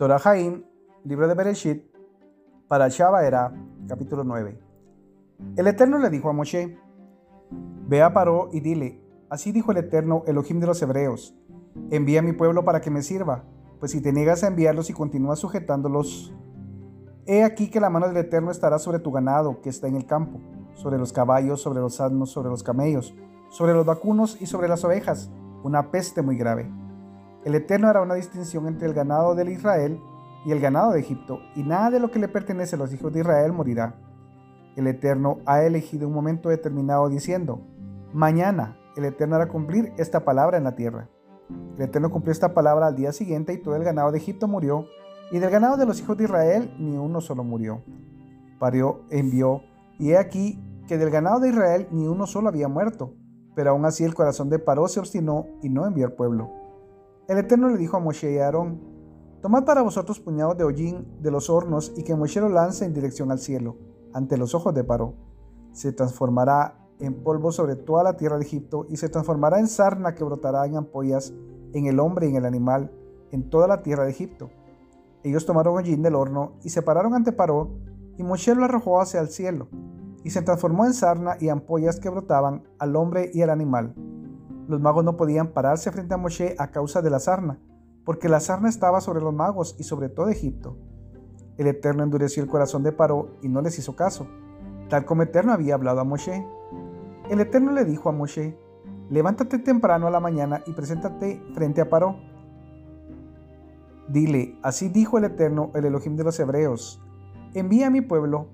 Torah Jaim, libro de Bereshit, para era capítulo 9. El Eterno le dijo a Moshe, Ve a Paró y dile, así dijo el Eterno, Elohim de los Hebreos, envía a mi pueblo para que me sirva, pues si te niegas a enviarlos y continúas sujetándolos, he aquí que la mano del Eterno estará sobre tu ganado que está en el campo, sobre los caballos, sobre los asnos, sobre los camellos, sobre los vacunos y sobre las ovejas, una peste muy grave. El Eterno hará una distinción entre el ganado de Israel y el ganado de Egipto, y nada de lo que le pertenece a los hijos de Israel morirá. El Eterno ha elegido un momento determinado diciendo, mañana el Eterno hará cumplir esta palabra en la tierra. El Eterno cumplió esta palabra al día siguiente y todo el ganado de Egipto murió, y del ganado de los hijos de Israel ni uno solo murió. Parió, envió, y he aquí que del ganado de Israel ni uno solo había muerto, pero aún así el corazón de Paró se obstinó y no envió al pueblo. El Eterno le dijo a Moshe y a Aarón, Tomad para vosotros puñados de hollín de los hornos y que Moshe lo lance en dirección al cielo, ante los ojos de Paró. Se transformará en polvo sobre toda la tierra de Egipto y se transformará en sarna que brotará en ampollas en el hombre y en el animal, en toda la tierra de Egipto. Ellos tomaron hollín del horno y se pararon ante Paró, y Moshe lo arrojó hacia el cielo, y se transformó en sarna y ampollas que brotaban al hombre y al animal. Los magos no podían pararse frente a Moshe a causa de la sarna, porque la sarna estaba sobre los magos y sobre todo Egipto. El Eterno endureció el corazón de Paró y no les hizo caso, tal como Eterno había hablado a Moshe. El Eterno le dijo a Moshe, levántate temprano a la mañana y preséntate frente a Paró. Dile, así dijo el Eterno, el Elohim de los Hebreos, envía a mi pueblo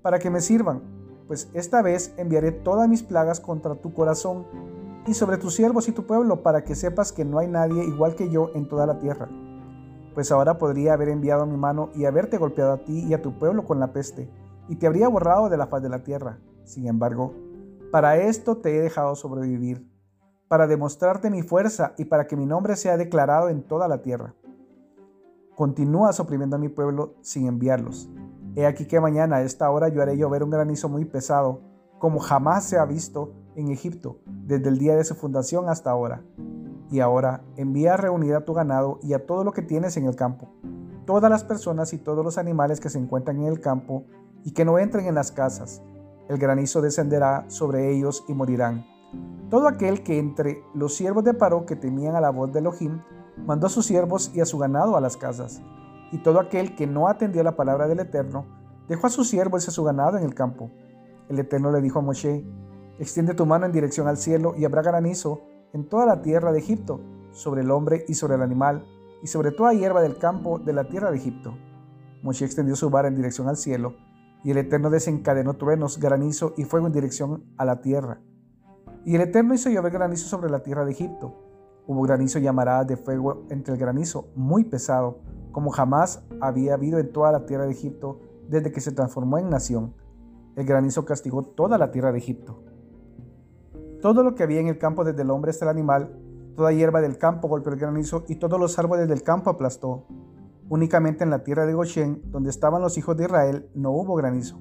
para que me sirvan, pues esta vez enviaré todas mis plagas contra tu corazón y sobre tus siervos y tu pueblo, para que sepas que no hay nadie igual que yo en toda la tierra. Pues ahora podría haber enviado mi mano y haberte golpeado a ti y a tu pueblo con la peste, y te habría borrado de la faz de la tierra. Sin embargo, para esto te he dejado sobrevivir, para demostrarte mi fuerza y para que mi nombre sea declarado en toda la tierra. Continúas oprimiendo a mi pueblo sin enviarlos. He aquí que mañana a esta hora yo haré llover un granizo muy pesado, como jamás se ha visto en Egipto, desde el día de su fundación hasta ahora. Y ahora envía a reunir a tu ganado y a todo lo que tienes en el campo, todas las personas y todos los animales que se encuentran en el campo y que no entren en las casas. El granizo descenderá sobre ellos y morirán. Todo aquel que entre los siervos de Paró que temían a la voz de Elohim, mandó a sus siervos y a su ganado a las casas. Y todo aquel que no atendió la palabra del Eterno, dejó a sus siervos y a su ganado en el campo. El Eterno le dijo a Moshe, Extiende tu mano en dirección al cielo y habrá granizo en toda la tierra de Egipto, sobre el hombre y sobre el animal, y sobre toda hierba del campo de la tierra de Egipto. Moshe extendió su vara en dirección al cielo, y el Eterno desencadenó truenos, granizo y fuego en dirección a la tierra. Y el Eterno hizo llover granizo sobre la tierra de Egipto. Hubo granizo y de fuego entre el granizo, muy pesado, como jamás había habido en toda la tierra de Egipto desde que se transformó en nación. El granizo castigó toda la tierra de Egipto. Todo lo que había en el campo desde el hombre hasta el animal, toda hierba del campo golpeó el granizo y todos los árboles del campo aplastó. Únicamente en la tierra de Goshen, donde estaban los hijos de Israel, no hubo granizo.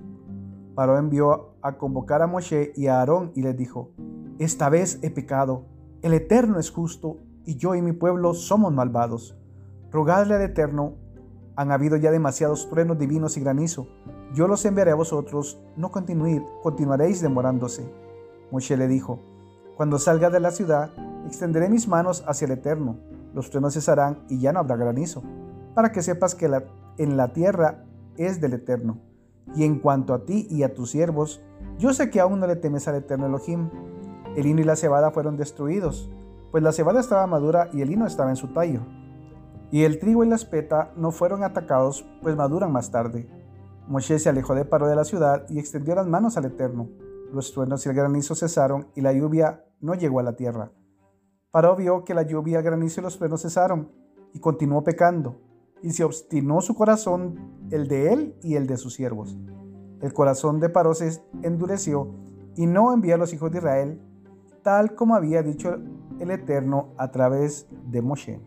Paró envió a convocar a Moshe y a Aarón y les dijo, Esta vez he pecado, el Eterno es justo y yo y mi pueblo somos malvados. Rogadle al Eterno, han habido ya demasiados truenos divinos y granizo. Yo los enviaré a vosotros, no continuid, continuaréis demorándose. Moshe le dijo, Cuando salga de la ciudad, extenderé mis manos hacia el Eterno, los truenos cesarán y ya no habrá granizo, para que sepas que en la tierra es del Eterno. Y en cuanto a ti y a tus siervos, yo sé que aún no le temes al Eterno Elohim. El hino y la cebada fueron destruidos, pues la cebada estaba madura y el hino estaba en su tallo. Y el trigo y la espeta no fueron atacados, pues maduran más tarde. Moshe se alejó de paro de la ciudad y extendió las manos al Eterno. Los truenos y el granizo cesaron y la lluvia no llegó a la tierra. Paró vio que la lluvia, el granizo y los truenos cesaron y continuó pecando, y se obstinó su corazón, el de él y el de sus siervos. El corazón de Paró se endureció y no envió a los hijos de Israel, tal como había dicho el Eterno a través de Moshe.